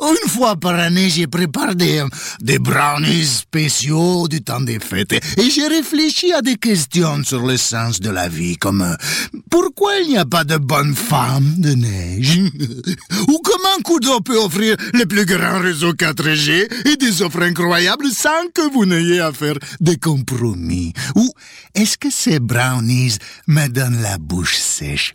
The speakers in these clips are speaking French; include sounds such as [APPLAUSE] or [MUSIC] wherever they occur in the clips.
Une fois par année, j'ai préparé des, brownies spéciaux du temps des fêtes. Et j'ai réfléchi à des questions sur le sens de la vie, comme pourquoi il n'y a pas de bonne femme de neige? [LAUGHS] Ou comment Kudo peut offrir le plus grand réseau 4G et des offres incroyables sans que vous n'ayez à faire des compromis? Ou est-ce que ces brownies me donnent la bouche sèche?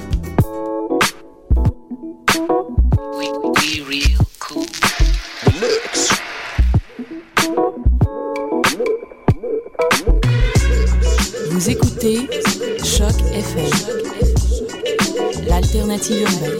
Vous écoutez Choc FM, l'alternative urbaine.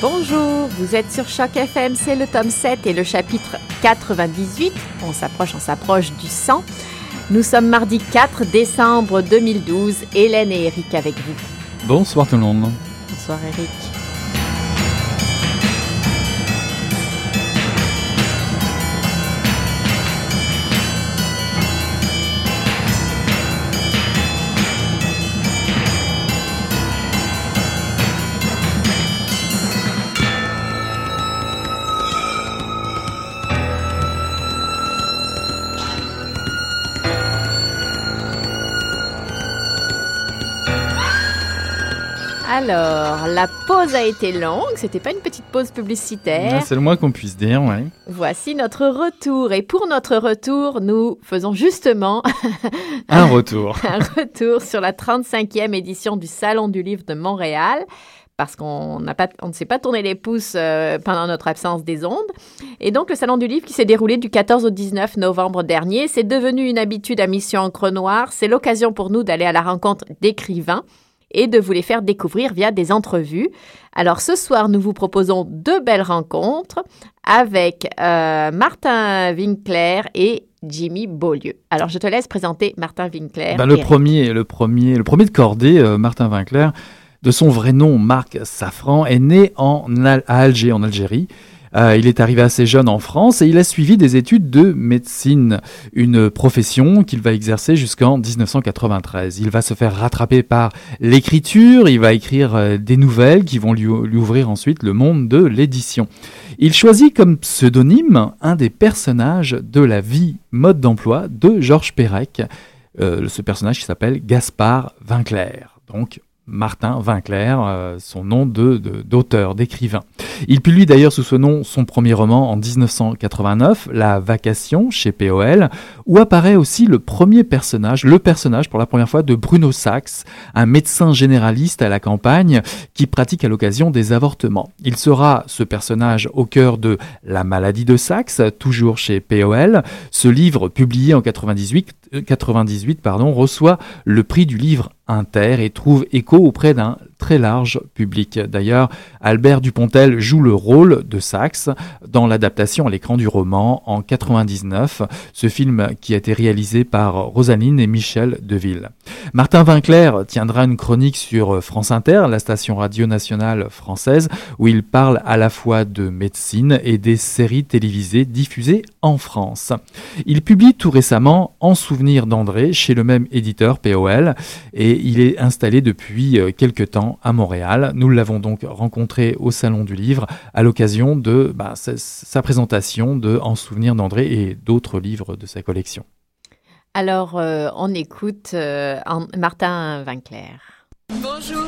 Bonjour, vous êtes sur Choc FM, c'est le tome 7 et le chapitre 98. On s'approche, on s'approche du 100. Nous sommes mardi 4 décembre 2012. Hélène et Eric avec vous. Bonsoir tout le monde. Bonsoir Eric. Alors, la pause a été longue, c'était pas une petite pause publicitaire. C'est le moins qu'on puisse dire, ouais. Voici notre retour. Et pour notre retour, nous faisons justement [LAUGHS] un retour. [LAUGHS] un retour sur la 35e édition du Salon du Livre de Montréal parce qu'on n'a pas, on ne s'est pas tourné les pouces euh, pendant notre absence des ondes. Et donc, le Salon du Livre qui s'est déroulé du 14 au 19 novembre dernier, c'est devenu une habitude à Mission Encre Noire. C'est l'occasion pour nous d'aller à la rencontre d'écrivains et de vous les faire découvrir via des entrevues. Alors ce soir, nous vous proposons deux belles rencontres avec euh, Martin Winkler et Jimmy Beaulieu. Alors je te laisse présenter Martin Winkler. Ben, le premier, le premier, le premier de cordée, euh, Martin Winkler, de son vrai nom Marc Safran, est né en, à Alger, en Algérie. Euh, il est arrivé assez jeune en France et il a suivi des études de médecine, une profession qu'il va exercer jusqu'en 1993. Il va se faire rattraper par l'écriture, il va écrire euh, des nouvelles qui vont lui, ouvrir ensuite le monde de l'édition. Il choisit comme pseudonyme un des personnages de la vie mode d'emploi de Georges Perec, euh, ce personnage qui s'appelle Gaspard Vinclair. Donc Martin Vinclair, euh, son nom de, d'auteur, d'écrivain. Il publie d'ailleurs sous ce nom son premier roman en 1989, La Vacation, chez POL, où apparaît aussi le premier personnage, le personnage pour la première fois de Bruno Sachs, un médecin généraliste à la campagne qui pratique à l'occasion des avortements. Il sera ce personnage au cœur de La maladie de Saxe, toujours chez POL. Ce livre, publié en 98, 98 pardon, reçoit le prix du livre Inter et trouve écho auprès d'un très large public. D'ailleurs, Albert Dupontel joue le rôle de Saxe dans l'adaptation à l'écran du roman en 99, ce film qui a été réalisé par Rosaline et Michel Deville. Martin Vinclair tiendra une chronique sur France Inter, la station radio nationale française, où il parle à la fois de médecine et des séries télévisées diffusées en France. Il publie tout récemment En souvenir d'André chez le même éditeur POL et il est installé depuis euh, quelques temps à Montréal. Nous l'avons donc rencontré au Salon du Livre à l'occasion de bah, sa, présentation de En souvenir d'André et d'autres livres de sa collection. Alors, euh, on écoute euh, Martin Vinclair. Bonjour.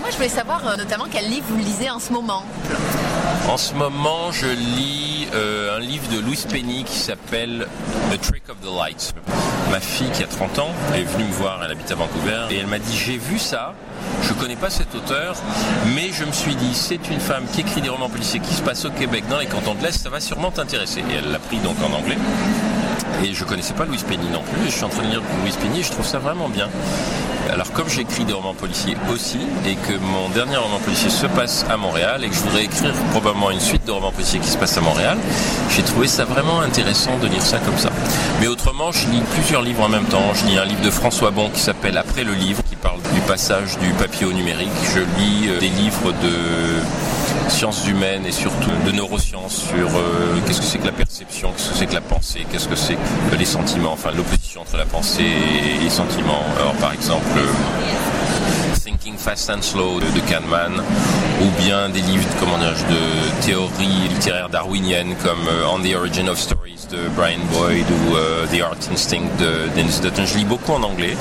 Moi, je voulais savoir euh, notamment quel livre vous lisez en ce moment. En ce moment, je lis euh, un livre de Louis Penny qui s'appelle The Trick of the Light. Ma fille, qui a 30 ans, est venue me voir, elle habite à Vancouver, et elle m'a dit J'ai vu ça, je connais pas cet auteur, mais je me suis dit C'est une femme qui écrit des romans policiers qui se passent au Québec, dans les cantons de l'Est, ça va sûrement t'intéresser. Et elle l'a pris donc en anglais. Et je connaissais pas Louis Penny non plus, je suis en train de lire Louis Penny et je trouve ça vraiment bien. Alors comme j'écris des romans policiers aussi, et que mon dernier roman policier se passe à Montréal, et que je voudrais écrire probablement une suite de romans policiers qui se passent à Montréal, j'ai trouvé ça vraiment intéressant de lire ça comme ça. Mais autrement, je lis plusieurs livres en même temps. Je lis un livre de François Bon qui s'appelle Après le livre, qui parle du passage du papier au numérique. Je lis euh, des livres de sciences humaines et surtout de neurosciences sur euh, qu'est-ce que c'est que la perception, qu'est-ce que c'est que la pensée, qu'est-ce que c'est que les sentiments, enfin l'opposition entre la pensée et les sentiments. Alors par exemple Thinking Fast and Slow de, Kahneman, ou bien des livres comment de théorie littéraire darwinienne comme euh, On the Origin of Stories de Brian Boyd ou euh, The Art Instinct de Dennis Dutton. Je lis beaucoup en anglais.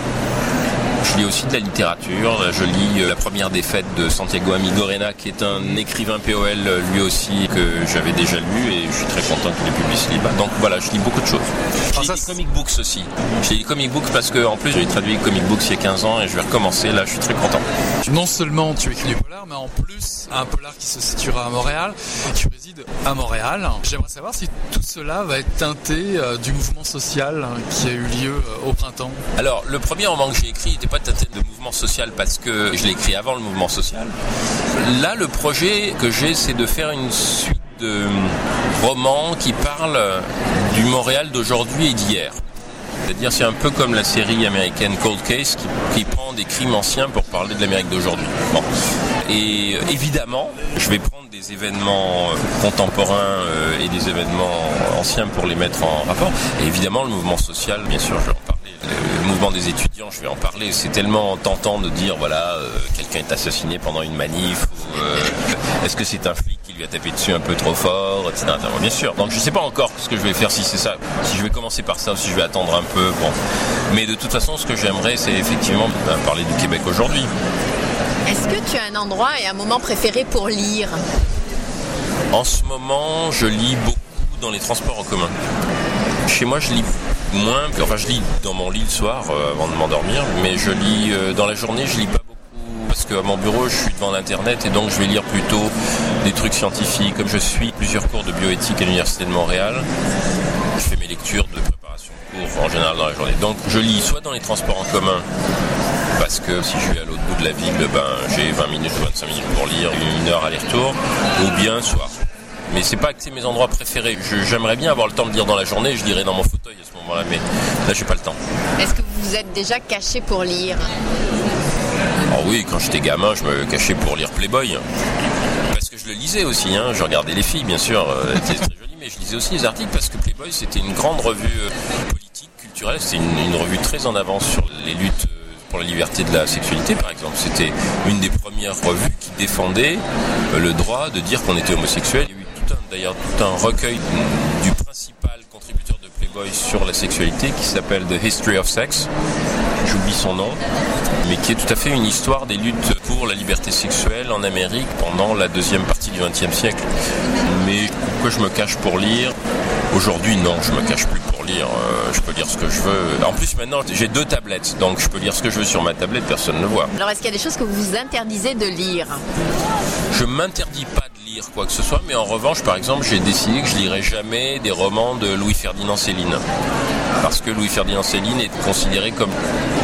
Je lis aussi de la littérature. Je lis euh, La première défaite de Santiago Amigorena, qui est un écrivain POL euh, lui aussi que j'avais déjà lu et je suis très content qu'il ait publié ce livre. Donc voilà, je lis beaucoup de choses. Je lis des comic books aussi. Je lis des comic books parce que en plus j'ai traduit comic books il y a 15 ans et je vais recommencer. Là, je suis très content. Non seulement tu écris du polar, mais en plus un polar qui se situera à Montréal. Tu résides à Montréal. J'aimerais savoir si tout cela va être teinté euh, du mouvement social qui a eu lieu au printemps. Alors, le premier roman que j'ai écrit n'était pas de mouvement social parce que je l'ai écrit avant le mouvement social. Là, le projet que j'ai, c'est de faire une suite de romans qui parlent du Montréal d'aujourd'hui et d'hier. C'est-à-dire, c'est un peu comme la série américaine Cold Case qui, prend des crimes anciens pour parler de l'Amérique d'aujourd'hui. Et euh, évidemment, je vais prendre des événements euh, contemporains euh, et des événements anciens pour les mettre en rapport. Et évidemment, le mouvement social, bien sûr, je en parler le mouvement des étudiants, je vais en parler. C'est tellement tentant de dire voilà, euh, quelqu'un est assassiné pendant une manif, ou euh, est-ce que c'est un flic qui lui a tapé dessus un peu trop fort, etc. Bien sûr. Donc je sais pas encore ce que je vais faire si c'est ça, si je vais commencer par ça ou si je vais attendre un peu. Bon, mais de toute façon, ce que j'aimerais, c'est effectivement ben, parler du Québec aujourd'hui. Est-ce que tu as un endroit et un moment préféré pour lire? En ce moment, je lis beaucoup dans les transports en commun. Chez moi, je lis moins, enfin je lis dans mon lit le soir euh, avant de m'endormir, mais je lis euh, dans la journée, je lis pas beaucoup parce qu'à mon bureau je suis devant l'internet et donc je vais lire plutôt des trucs scientifiques. Comme je suis plusieurs cours de bioéthique à l'université de Montréal, je fais mes lectures de préparation de cours en général dans la journée. Donc je lis soit dans les transports en commun parce que si je suis à l'autre bout de la ville, ben, j'ai 20 minutes ou 25 minutes pour lire, une heure aller-retour, ou bien soir. Mais c'est pas que c'est mes endroits préférés. J'aimerais bien avoir le temps de lire dans la journée, je lirais dans mon fauteuil à ce mais là j'ai pas le temps. Est-ce que vous vous êtes déjà caché pour lire Oh oui, quand j'étais gamin, je me cachais pour lire Playboy. Parce que je le lisais aussi, hein. je regardais les filles bien sûr, c'était très joli, mais je lisais aussi les articles parce que Playboy c'était une grande revue euh, politique, culturelle, c'était une, revue très en avance sur les luttes euh, pour la liberté de la sexualité, par exemple. C'était une des premières revues qui défendait euh, le droit de dire qu'on était homosexuel d'ailleurs tout un recueil du Playboy sur la sexualité qui s'appelle The History of Sex. j'oublie son nom, mais qui est tout à fait une histoire des luttes pour la liberté sexuelle en Amérique pendant la deuxième partie du XXe siècle. Mais pourquoi je me cache pour lire Aujourd'hui, non, je me cache plus pour lire. Euh, je peux lire ce que je veux. En plus, maintenant, j'ai deux tablettes, donc je peux lire ce que je veux sur ma tablette, personne ne le voit. Alors, est-ce qu'il y a des choses que vous vous interdisez de lire? Je m'interdis pas de quoi que ce soit, mais en revanche, par exemple, j'ai décidé que je lirai jamais des romans de Louis-Ferdinand Céline. Parce que Louis-Ferdinand Céline est considéré comme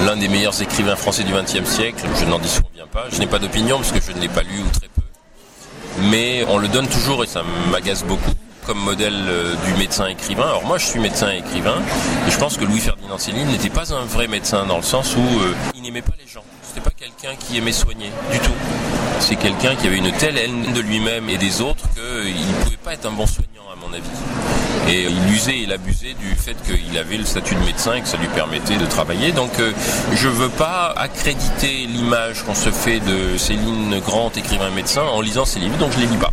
l'un des meilleurs écrivains français du XXe siècle. Je n'en disconviens pas. Je n'ai pas d'opinion parce que je ne l'ai pas lu ou très peu. Mais on le donne toujours et ça m'agace beaucoup comme modèle euh, du médecin écrivain. Alors moi je suis médecin écrivain et je pense que Louis-Ferdinand Céline n'était pas un vrai médecin dans le sens où euh, il n'aimait pas les gens. C'était pas quelqu'un qui aimait soigner du tout. C'est quelqu'un qui avait une telle haine de lui-même et des autres qu'il ne pouvait pas être un bon soignant à mon avis. Et il usait et il abusait du fait qu'il avait le statut de médecin et que ça lui permettait de travailler. Donc euh, je veux pas accréditer l'image qu'on se fait de Céline Grand, écrivain médecin, en lisant ses livres, donc je les lis pas.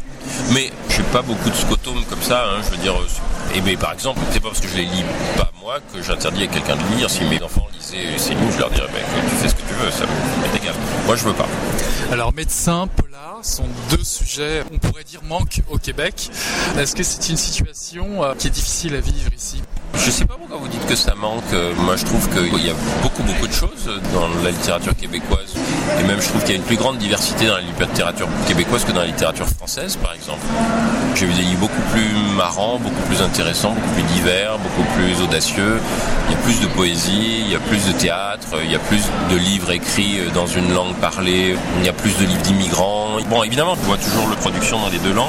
Mais pas beaucoup de scotomes comme ça, hein, je veux dire. Et eh mais par exemple, c'est pas parce que je les lis pas moi que j'interdis à quelqu'un de lire. Si mes enfants lisaient Céline, je leur dirais ben, tu fais ce que tu veux, ça m'est égal. Moi je veux pas. Alors médecin, polar sont deux sujets, on pourrait dire manque au Québec. Est-ce que c'est une situation euh, qui est difficile à vivre ici? Je sais pas pourquoi vous dites que ça manque. Moi, je trouve qu'il y a beaucoup, beaucoup de choses dans la littérature québécoise. Et même, je trouve qu'il y a une plus grande diversité dans la littérature québécoise que dans la littérature française, par exemple. J'ai vu des livres beaucoup plus marrants, beaucoup plus intéressants, beaucoup plus divers, beaucoup plus audacieux. Il y a plus de poésie, il y a plus de théâtre, il y a plus de livres écrits dans une langue parlée, il y a plus de livres d'immigrants. Bon, évidemment, je vois toujours la production dans les deux langues.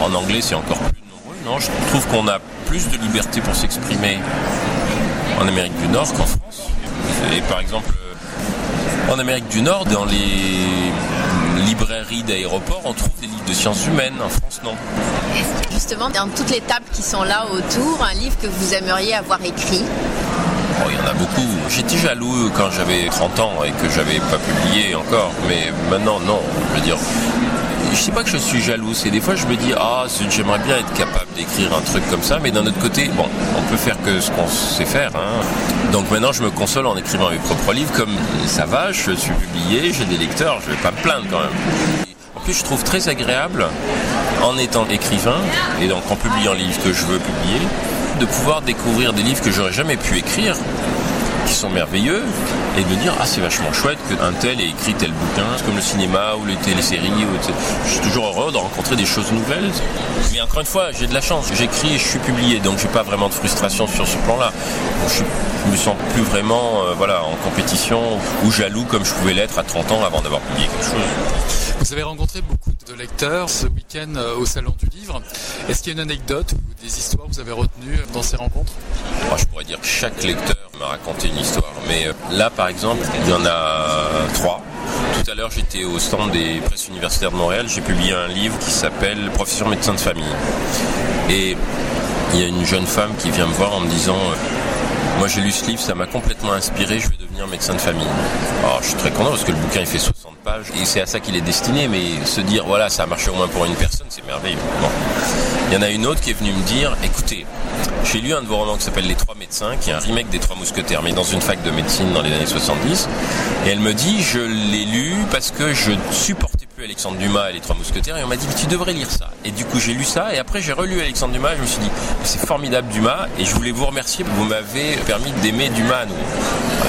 En anglais, c'est encore plus je trouve qu'on a plus de liberté pour s'exprimer en Amérique du Nord qu'en France. Et par exemple, euh, en Amérique du Nord, dans les librairies d'aéroports, on trouve des livres de sciences humaines. En France, non. Justement, dans toutes les tables qui sont là autour, un livre que vous aimeriez avoir écrit oh, il y en a beaucoup. J'étais jaloux quand j'avais 30 ans et que j'avais pas publié encore, mais maintenant non. Je veux dire, je sais pas que je suis jaloux, c'est des fois je me dis ah j'aimerais bien être capable d'écrire un truc comme ça, mais d'un autre côté, bon, on peut faire que ce qu'on sait faire. Hein. Donc maintenant je me console en écrivant mes propres livres, comme ça va, je suis publié, j'ai des lecteurs, je vais pas me plaindre quand même. En plus je trouve très agréable, en étant écrivain, et donc en publiant les livres que je veux publier, de pouvoir découvrir des livres que j'aurais jamais pu écrire qui sont merveilleux et de me dire ah c'est vachement chouette qu'un tel ait écrit tel bouquin comme le cinéma ou les téléséries ou je suis toujours heureux de rencontrer des choses nouvelles. Mais encore une fois j'ai de la chance. J'écris et je suis publié donc j'ai pas vraiment de frustration sur ce plan là je, me sens plus vraiment euh, voilà en compétition ou jaloux comme je pouvais l'être à 30 ans avant d'avoir publié quelque chose. Vous avez rencontré beaucoup de lecteurs ce week-end euh, au Salon du Livre. Est-ce qu'il y a une anecdote ou des histoires que vous avez retenues dans ces rencontres? Ah, Je pourrais dire que chaque lecteur m'a raconté une histoire. Mais euh, là, par exemple, il y en a trois. Tout à l'heure, j'étais au stand des presses universitaires de Montréal. J'ai publié un livre qui s'appelle Profession médecin de famille. Et il y a une jeune femme qui vient me voir en me disant euh, moi j'ai lu ce livre, ça m'a complètement inspiré, je vais devenir médecin de famille. Alors je suis très content parce que le bouquin il fait 60 pages et c'est à ça qu'il est destiné, mais se dire voilà ça a marché au moins pour une personne, c'est merveilleux. Il y en a une autre qui est venue me dire écoutez, j'ai lu un de vos romans qui s'appelle Les Trois Médecins, qui est un remake des Trois Mousquetaires, mais dans une fac de médecine dans les années 70. Et elle me dit je l'ai lu parce que je supportais Alexandre Dumas et les Trois Mousquetaires et on m'a dit tu devrais lire ça. Et du coup j'ai lu ça et après j'ai relu Alexandre Dumas je me suis dit c'est formidable Dumas et je voulais vous remercier, vous m'avez permis d'aimer Dumas à nouveau.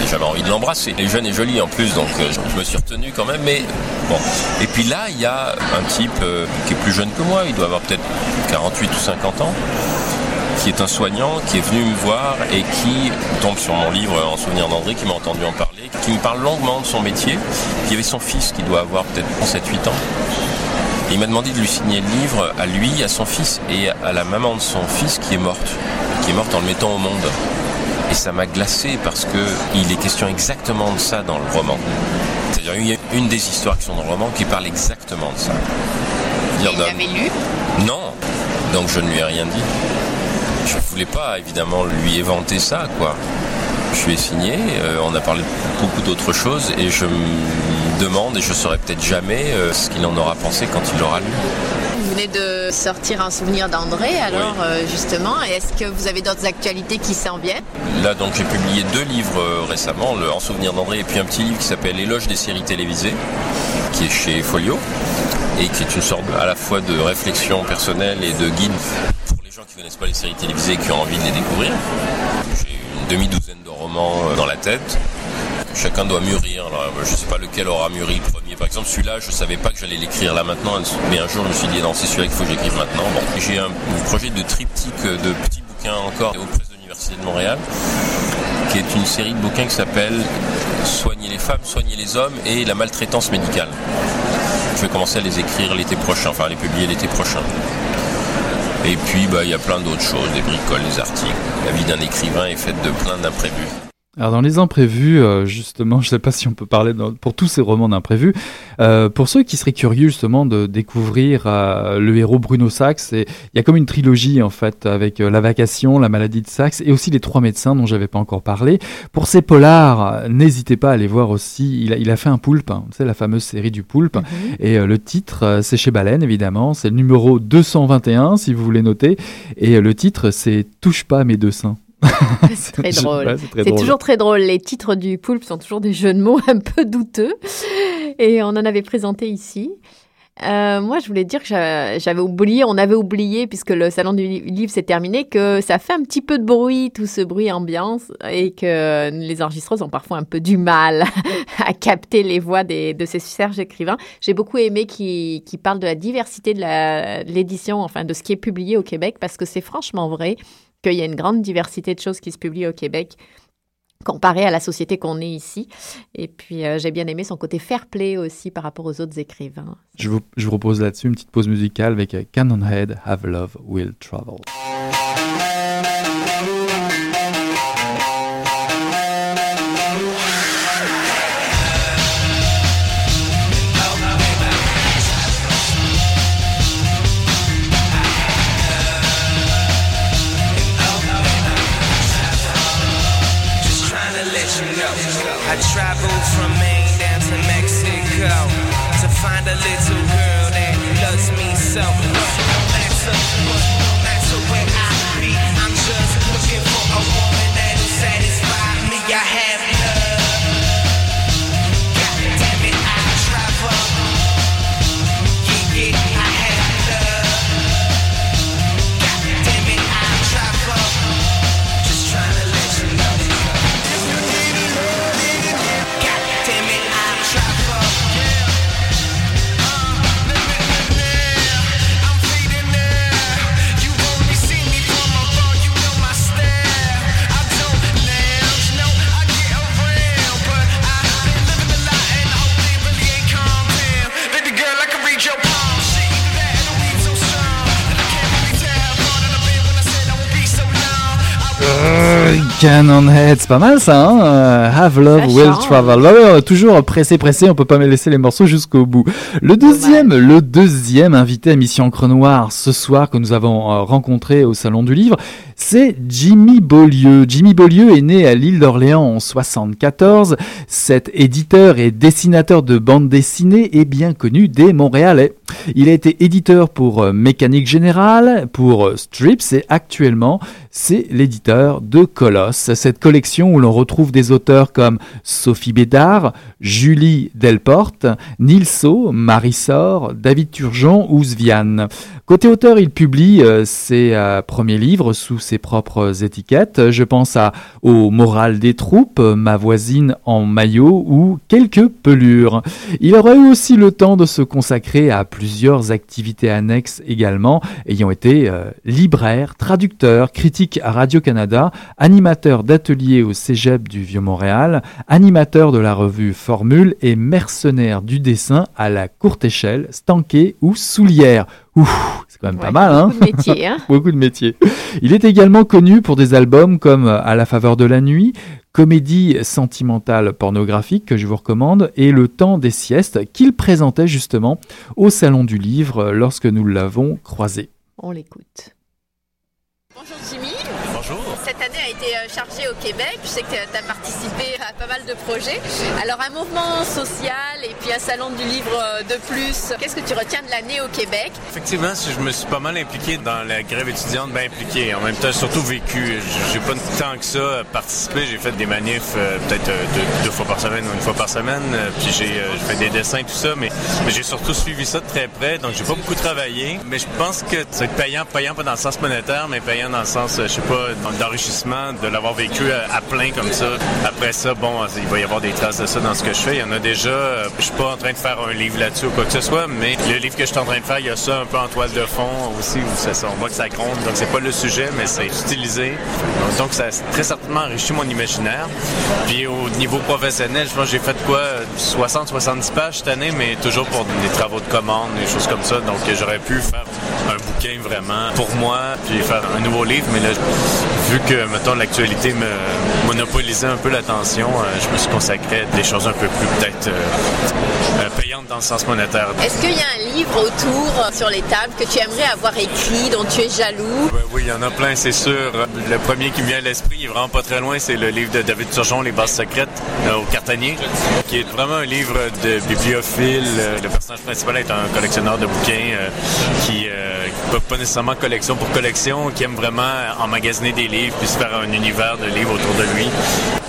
J'avais envie de l'embrasser. Il est jeune et joli en plus donc euh, je me suis retenu quand même mais bon. Et puis là il y a un type euh, qui est plus jeune que moi, il doit avoir peut-être 48 ou 50 ans qui est un soignant, qui est venu me voir et qui tombe sur mon livre En souvenir d'André, qui m'a entendu en parler, qui me parle longuement de son métier. Il y avait son fils qui doit avoir peut-être 7-8 ans. Et il m'a demandé de lui signer le livre à lui, à son fils et à la maman de son fils qui est morte, qui est morte en le mettant au monde. Et ça m'a glacé parce que il est question exactement de ça dans le roman. C'est-à-dire il y a une des histoires qui sont dans le roman qui parle exactement de ça. Il l'avait lu? Non, donc je ne lui ai rien dit je voulais pas évidemment lui éventer ça, quoi. Je lui ai signé, euh, on a parlé de beaucoup d'autres choses et je me demande, et je saurais peut-être jamais, euh, ce qu'il en aura pensé quand il l'aura lu. vous venez de sortir un souvenir d'André, alors euh, justement, est-ce que vous avez d'autres actualités qui s'en viennent? Là, donc, j'ai publié deux livres euh, récemment, le En souvenir d'André et puis un petit livre qui s'appelle L'éloge des séries télévisées, qui est chez Folio et qui est une sorte à la fois de réflexion personnelle et de guide les gens qui connaissent pas les séries télévisées et qui ont envie de les découvrir. J'ai une demi-douzaine de romans euh, dans la tête. Chacun doit mûrir. Alors, je ne sais pas lequel aura mûri le premier. Par exemple, celui-là, je savais pas que j'allais l'écrire là maintenant, mais un jour, je me suis dit non, c'est celui-là qu'il faut que j'écrive maintenant. J'ai un projet de triptyque de petits bouquins encore aux presses de l'Université de Montréal, qui est une série de bouquins qui s'appelle Soigner les femmes, soigner les hommes et la maltraitance médicale. Je vais commencer à les écrire l'été prochain, enfin à les publier l'été prochain. Et puis, bah, il y a plein d'autres choses, des bricoles, des articles. La vie d'un écrivain est faite de plein d'imprévus. Alors dans les imprévus, euh, justement, [LAUGHS] je ne sais pas si on peut parler pour tous ces romans d'imprévus. Euh, pour ceux qui seraient curieux justement de découvrir euh, le héros Bruno Sachs, il y a comme une trilogie en fait avec La Vacation, La Maladie de Sachs et aussi Les Trois Médecins dont j'avais pas encore parlé. Pour ces polars, n'hésitez pas à aller voir aussi. Il a, il a fait un poulpe, hein, c'est la fameuse série du poulpe. Mhm. Et le titre, c'est chez Baleine évidemment, c'est le numéro 221 si vous voulez noter. Et le titre, c'est Touche pas mes deux seins. [LAUGHS] c'est très [LAUGHS] drôle. c'est toujours très drôle. Les titres du poulpe sont toujours des jeux de mots [LAUGHS] un peu douteux. Et on en avait présenté ici. Euh, moi, je voulais dire que j'avais oublié, on avait oublié, puisque le salon du livre s'est terminé, que ça fait un petit peu de bruit, tout ce bruit ambiance, et que les enregistreuses ont parfois un peu du mal à capter les voix des, de ces serges écrivains. J'ai beaucoup aimé qu'ils qui parlent de la diversité de l'édition, enfin de ce qui est publié au Québec, parce que c'est franchement vrai qu'il y a une grande diversité de choses qui se publient au Québec comparé à la société qu'on est ici. Et puis, euh, j'ai bien aimé son côté fair play aussi par rapport aux autres écrivains. Je vous, je vous propose là-dessus une petite pause musicale avec Cannonhead, Have Love Will Travel. I traveled from Maine down to Mexico to find a little girl that loves me so. No matter, no matter where I be, I'm just looking for a woman that'll satisfy me. I have Euh, Cannonhead, c'est pas mal ça, hein Euh, Have Love Ça Will change. Travel. Toujours pressé, pressé, on peut pas me laisser les morceaux jusqu'au bout. Le deuxième, le deuxième invité à Mission Encre Noire ce soir que nous avons euh, rencontré au Salon du Livre, c'est Jimmy Beaulieu. Jimmy Beaulieu est né à l'île d'Orléans en 74. Cet éditeur et dessinateur de bande dessinée est bien connu des Montréalais. Il a été éditeur pour euh, Mécanique Générale, pour Strips et actuellement c'est l'éditeur de Colosse, cette collection où l'on retrouve des auteurs comme Sophie Bédard, Julie Delporte, Nilso, Marisor, David Turgeon ou Sviane. Côté auteur, il publie euh, ses euh, premiers livres sous ses propres étiquettes. Je pense à Au moral des troupes, Ma voisine en maillot ou Quelques pelures. Il aurait eu aussi le temps de se consacrer à plusieurs activités annexes également, ayant été euh, libraire, traducteur, critique à Radio-Canada, animateur d'ateliers au Cégep du Vieux-Montréal, animateur de la revue Formule et mercenaire du dessin à la courte échelle, Stanquet ou Soulière. Ouf, c'est quand même pas mal, hein beaucoup de métiers, hein. [LAUGHS] Beaucoup de métiers. Il est également connu pour des albums comme À la faveur de la nuit, comédie sentimentale pornographique que je vous recommande, et Le temps des siestes qu'il présentait justement au Salon du Livre lorsque nous l'avons croisé. On l'écoute. Bonjour Jimmy. Bonjour. Cette année a été euh, chargée au Québec. Je sais que tu as participé à pas mal de projets. Alors un mouvement social et puis un salon du livre euh, de plus. Qu'est-ce que tu retiens de l'année au Québec? Effectivement, je me suis pas mal impliqué dans la grève étudiante, bien impliqué. En même temps, surtout vécu. J'ai pas tant que ça participé. J'ai fait des manifs euh, peut-être euh, deux, fois par semaine ou une fois par semaine. Euh, puis j'ai euh, fait des dessins, tout ça. Mais, j'ai surtout suivi ça de très près. Donc j'ai pas beaucoup travaillé. Mais je pense que c'est payant, payant pas dans le sens monétaire, mais payant dans le sens, euh, je sais pas, de l'avoir vécu à, à plein comme ça. Après ça, bon, il va y avoir des traces de ça dans ce que je fais. Il y en a déjà. Euh, Je suis pas en train de faire un livre là-dessus ou quoi que ce soit, mais le livre que je suis en train de faire, il y a ça un peu en toile de fond aussi, où ça, on voit que ça gronde. Donc c'est pas le sujet, mais c'est utilisé. Donc ça a très certainement enrichi mon imaginaire. Puis au niveau professionnel, je pense que j'ai fait quoi 60-70 pages cette année, mais toujours pour des travaux de commande, des choses comme ça. Donc j'aurais pu faire un bouquin vraiment pour moi, puis faire un nouveau livre, mais là, vu que, mettons, l'actualité me monopolisait un peu l'attention, euh, je me suis consacré à des choses un peu plus peut-être euh, euh, payantes dans le sens monétaire. Est-ce qu'il y a un livre autour sur les tables que tu aimerais avoir écrit, dont tu es jaloux? Ben oui, il y en a plein, c'est sûr. Le premier qui me vient à l'esprit, il est vraiment pas très loin, c'est le livre de David Turgeon, Les bases secrètes, au cartanier, qui est vraiment un livre de bibliophile. Le personnage principal est un collectionneur de bouquins qui, qui pas nécessairement collection pour collection, qui aime vraiment emmagasiner des livres puis se faire un univers de livres autour de lui.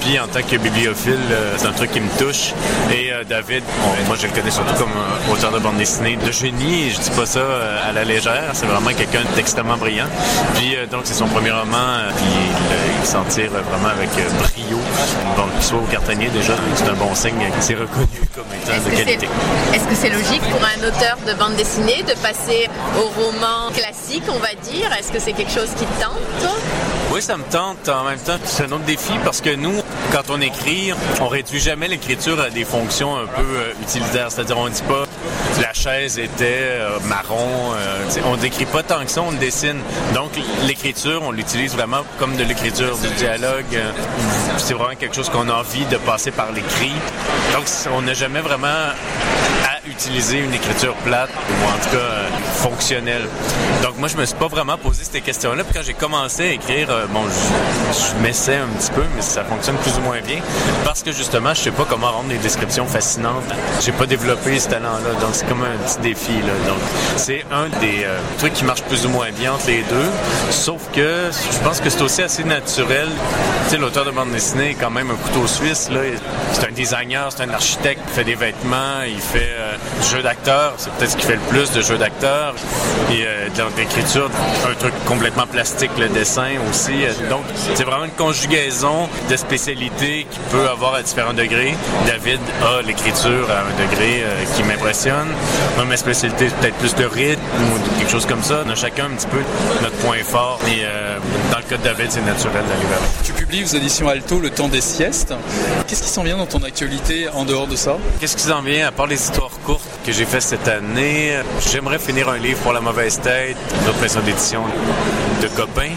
Puis en tant que bibliophile, euh, c'est un truc qui me touche. Et euh, David, bon, moi je le connais surtout comme un auteur de bande dessinée de génie. Je dis pas ça euh, à la légère. C'est vraiment quelqu'un d'extrêmement brillant. Puis euh, donc c'est son premier roman. euh, puis il, il s'en tire vraiment avec euh, brio. Bon, qu'il soit au cartanier déjà, c'est un bon signe. C'est reconnu comme étant de qualité. est-ce que c'est logique pour un auteur de bande dessinée de passer au roman classique, on va dire? Est-ce que c'est quelque chose qui te tente, toi? Oui, ça me tente. En même temps, c'est un autre défi parce que nous, quand on écrit, on réduit jamais l'écriture à des fonctions un peu euh, utilitaires. C'est-à-dire, on dit pas la chaise était euh, marron. euh, on décrit pas tant que ça, on dessine. Donc, l'écriture, on l'utilise vraiment comme de l'écriture, du dialogue. euh, c'est vraiment quelque chose qu'on a envie de passer par l'écrit. Donc, on n'a jamais vraiment utiliser une écriture plate ou en tout cas euh, fonctionnelle. Donc moi je me suis pas vraiment posé ces questions-là. Puis quand j'ai commencé à écrire, euh, bon, je, m'essaie un petit peu, mais ça fonctionne plus ou moins bien parce que justement je sais pas comment rendre les descriptions fascinantes. J'ai pas développé ce talent-là, donc c'est comme un petit défi. Là. Donc c'est un des euh, trucs qui marche plus ou moins bien entre les deux. Sauf que je pense que c'est aussi assez naturel. Tu sais, l'auteur de bande dessinée est quand même un couteau suisse. Là. C'est un designer, c'est un architecte, il fait des vêtements, il fait jeu d'acteur. C'est peut-être ce qui fait le plus de jeu d'acteur. Et euh, dans l'écriture, un truc complètement plastique, le dessin aussi. Donc, c'est vraiment une conjugaison de spécialités qui peut avoir à différents degrés. David a l'écriture à un degré euh, qui m'impressionne. Moi, ma spécialité, c'est peut-être plus le rythme ou quelque chose comme ça. On a chacun un petit peu notre point fort. Et euh, dans le cas de David, c'est naturel d'aller vers aux éditions Alto Le temps des siestes. Qu'est-ce qui s'en vient dans ton actualité en dehors de ça? Qu'est-ce qui s'en vient, à part les histoires courtes que j'ai fait cette année? J'aimerais finir un livre pour la mauvaise tête, d'autres maisons d'édition de copains,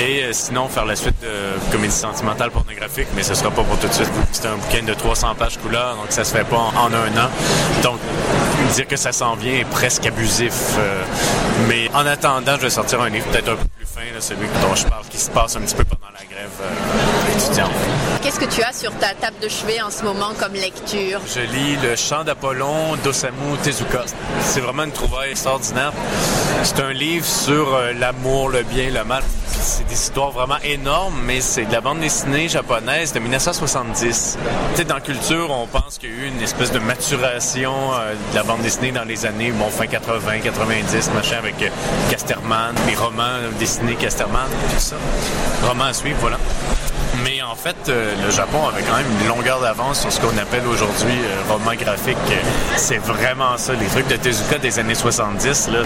et euh, sinon faire la suite de comédie sentimentale pornographique, mais ce sera pas pour tout de suite. C'est un bouquin de 300 pages couleur, donc ça se fait pas en, un an. Donc, dire que ça s'en vient est presque abusif. euh, mais en attendant, je vais sortir un livre peut-être un peu plus fin, celui dont je parle, qui se passe un petit peu pendant la grève étudiante. Qu'est-ce que tu as sur ta table de chevet en ce moment comme lecture? Je lis Le chant d'Apollon d'Osamu Tezuka. C'est vraiment une trouvaille extraordinaire. C'est un livre sur euh, l'amour, le bien, le mal. C'est des histoires vraiment énormes, mais c'est de la bande dessinée japonaise de 1970. Tu dans la culture, on pense qu'il y a eu une espèce de maturation euh, de la bande dessinée dans les années, bon, fin 80, 90, machin, avec euh, Casterman, les romans dessinés Casterman, tout ça. Romans à suivre, voilà. Mais en fait, euh, le Japon avait quand même une longueur d'avance sur ce qu'on appelle aujourd'hui euh, roman graphique. C'est vraiment ça. Les trucs de Tezuka des années 70, là,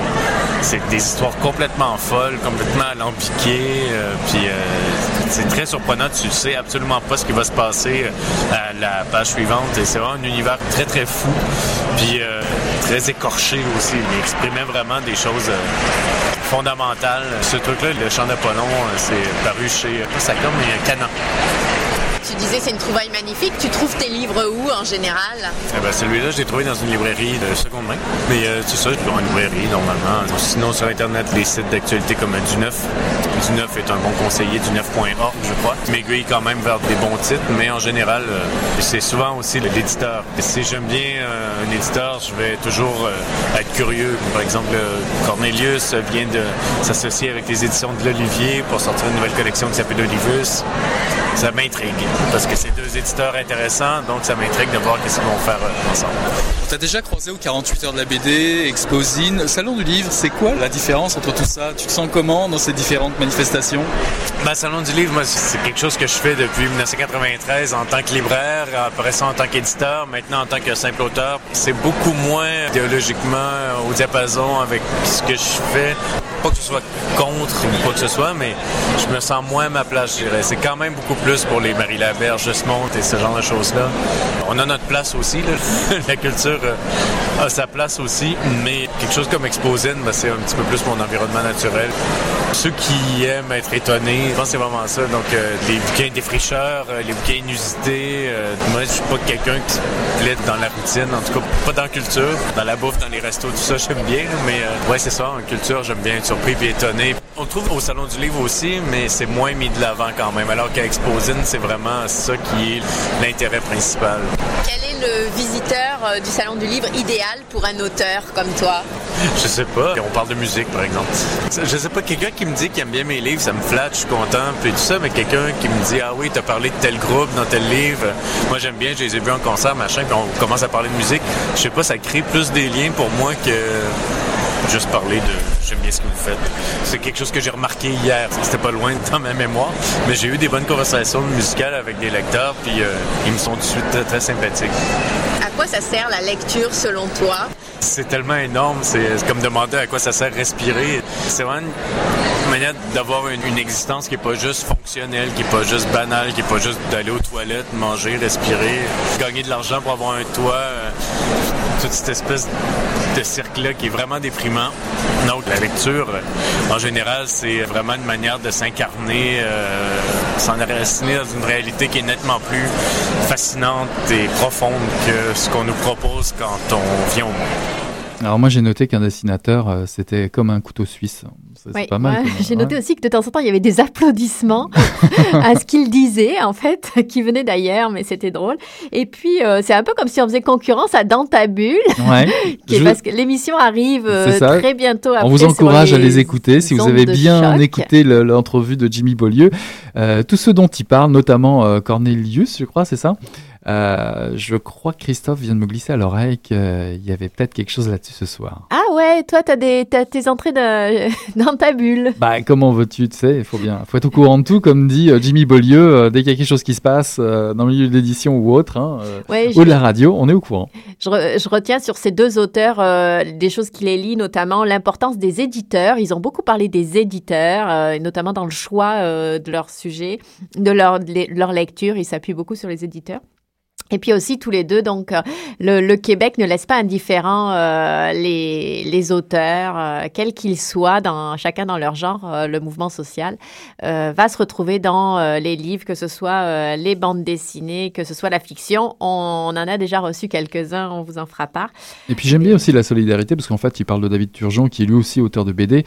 c'est des histoires complètement folles, complètement alambiquées. euh, puis c'est très surprenant. Tu sais absolument pas ce qui va se passer à la page suivante. Et c'est vraiment un univers très, très fou. Puis très écorché aussi. Il exprimait vraiment des choses... fondamentales. Ce truc-là, le chant d'Apollon, euh, c'est paru chez, Sacom, mais Canon. Tu disais c'est une trouvaille magnifique. Tu trouves tes livres où en général? Eh ben, celui-là, je l'ai trouvé dans une librairie de seconde main. Mais euh, c'est ça, je dans une librairie normalement. Sinon, sur Internet, les sites d'actualité comme Du Neuf. Du Neuf est un bon conseiller, du neuf.org, je crois. Il m'aiguille quand même vers des bons titres, mais en général, euh, c'est souvent aussi l'éditeur. Si j'aime bien euh, un éditeur, je vais toujours être curieux. Par exemple, Cornelius vient de s'associer avec les éditions de l'Olivier pour sortir une nouvelle collection qui s'appelle Olivus. Ça m'intrigue parce que c'est deux éditeurs intéressants, donc ça m'intrigue de voir qu'est-ce qu'ils vont faire euh, ensemble. On t'a déjà croisé aux 48 heures de la BD, Exposine, Salon du Livre, c'est quoi la différence entre tout ça? Tu te sens comment dans ces différentes manifestations? Ben, Salon du Livre, moi, c'est quelque chose que je fais depuis 1993 en tant que libraire, après ça en tant qu'éditeur, maintenant en tant que simple auteur. C'est beaucoup moins idéologiquement au diapason avec ce que je fais. Pas que ce soit contre ou quoi que ce soit, mais je me sens moins à ma place, je dirais. C'est quand même beaucoup plus pour les Marie Laberge, Jusmont et ce genre de choses-là. On a notre place aussi. [LAUGHS] La culture euh, a sa place aussi, mais quelque chose comme Exposine, ben, c'est un petit peu plus mon environnement naturel. Ceux qui aiment être étonnés, je pense que c'est vraiment ça. Donc, euh, les bouquins défricheurs, euh, les bouquins inusités. euh, moi, je suis pas quelqu'un qui plaît dans la routine, en tout cas pas dans la culture. Dans la bouffe, dans les restos, tout ça, [LAUGHS] j'aime bien. Mais ouais, c'est ça, en culture, j'aime bien être surpris et étonné. On trouve au Salon du Livre aussi, mais c'est moins mis de l'avant quand même. Alors qu'à Exposine, c'est vraiment ça qui est l'intérêt principal. Quel est le visiteur du Salon du Livre idéal pour un auteur comme toi? Je sais pas. On parle de musique, par exemple. Je sais pas, quelqu'un qui me dit qu'il aime bien mes livres, ça me flatte, je suis content, puis tout ça, mais quelqu'un qui me dit, ah oui, t'as parlé de tel groupe dans tel livre, moi j'aime bien, je les ai vus en concert, machin, puis on commence à parler de musique. Je sais pas, ça crée plus des liens pour moi que juste parler de j'aime bien ce que vous faites. C'est quelque chose que j'ai remarqué hier. C'était pas loin dans ma mémoire, mais j'ai eu des bonnes conversations musicales avec des lecteurs, puis euh, ils me sont tout de suite très sympathiques. Quoi ça sert la lecture selon toi? C'est tellement énorme, c'est comme demander à quoi ça sert respirer. C'est vraiment une manière d'avoir une, existence qui est pas juste fonctionnelle, qui est pas juste banale, qui est pas juste d'aller aux toilettes, manger, respirer, gagner de l'argent pour avoir un toit, euh, toute cette espèce de cirque-là qui est vraiment déprimant. Donc la lecture, euh, en général, c'est vraiment une manière de s'incarner, euh, s'enraciner dans une réalité qui est nettement plus fascinante et profonde que ce qu'on nous propose quand on vient au monde. Alors moi j'ai noté qu'un dessinateur, euh, c'était comme un couteau suisse. C'est Oui, pas mal. ouais, J'ai ouais. noté aussi que de temps en temps, il y avait des applaudissements [LAUGHS] à ce qu'il disait, en fait, [LAUGHS] qui venaient d'ailleurs, mais c'était drôle. Et puis, euh, c'est un peu comme si on faisait concurrence à Dans ta bulle, [LAUGHS] Ouais. qui est Je- parce que l'émission arrive euh, très bientôt après. On vous encourage à les écouter si vous avez bien écouté le- l'entrevue de Jimmy Beaulieu. Euh, tous ceux dont il parle, notamment Cornelius, je crois, c'est ça? Euh, Je crois que Christophe vient de me glisser à l'oreille qu'il y avait peut-être quelque chose là-dessus ce soir. Ah ouais, toi, t'as des, t'as tes entrées de- [LAUGHS] dans ta bulle. Bah, comment veux-tu, tu sais, il faut bien, faut être au courant de tout, comme dit euh, Jimmy Beaulieu, euh, dès qu'il y a quelque chose qui se passe euh, dans le milieu de l'édition ou autre, hein, euh, Ouais, ou de la radio, on est au courant. Je, re- je retiens sur ces deux auteurs euh, des choses qui les lient, notamment l'importance des éditeurs. Ils ont beaucoup parlé des éditeurs, euh, et notamment dans le choix euh, de leur sujet, de leur, de leur lecture. Ils s'appuient beaucoup sur les éditeurs. Et puis aussi tous les deux, donc euh, le, Québec ne laisse pas indifférents euh, les, auteurs, euh, quels qu'ils soient, dans, chacun dans leur genre, le mouvement social va se retrouver dans les livres, que ce soit les bandes dessinées, que ce soit la fiction. On, en a déjà reçu quelques-uns, on vous en fera part. Et puis j'aime bien aussi la solidarité, parce qu'en fait, il parle de David Turgeon, qui est lui aussi auteur de BD.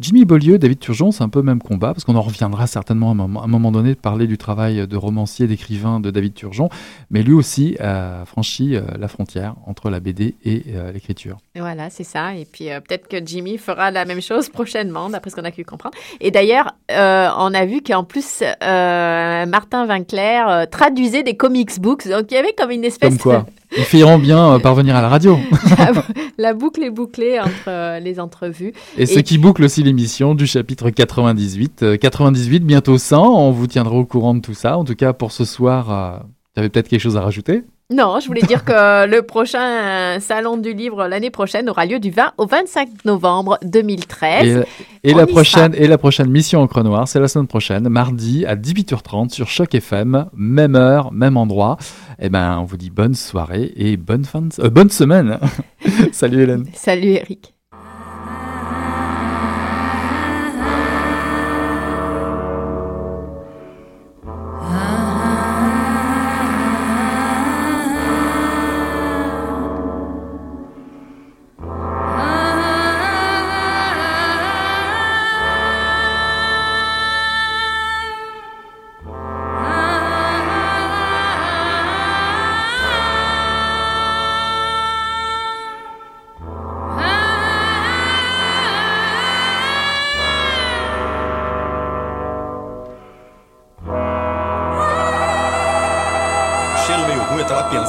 Jimmy Beaulieu, David Turgeon, c'est un peu même combat, parce qu'on en reviendra certainement à un moment, à un moment donné de parler du travail de romancier, d'écrivain de David Turgeon, mais lui aussi a franchi euh, la frontière entre la BD et euh, l'écriture. Voilà, c'est ça. Et puis euh, peut-être que Jimmy fera la même chose [LAUGHS] prochainement, d'après ce qu'on a pu comprendre. Et d'ailleurs, on a vu qu'en plus, Martin Vinclair traduisait des comics books. Donc il y avait comme une espèce Comme quoi, [LAUGHS] ils finiront bien euh, parvenir à la radio. [LAUGHS] la, la boucle est bouclée entre euh, les entrevues. Et, ce qui boucle aussi l'émission du chapitre 98. Euh, 98, bientôt 100, on vous tiendra au courant de tout ça. En tout cas, pour ce soir, tu avais peut-être quelque chose à rajouter? Non, je voulais dire que le prochain euh, salon du livre l'année prochaine aura lieu du 20 au 25 novembre 2013. Et, la prochaine, sera. et la prochaine mission Encre Noire, c'est la semaine prochaine, mardi à 18h30 sur Choc FM, même heure, même endroit. Eh ben, on vous dit bonne soirée et bonne fin de, euh, bonne semaine. [LAUGHS] Salut Hélène. Salut Eric.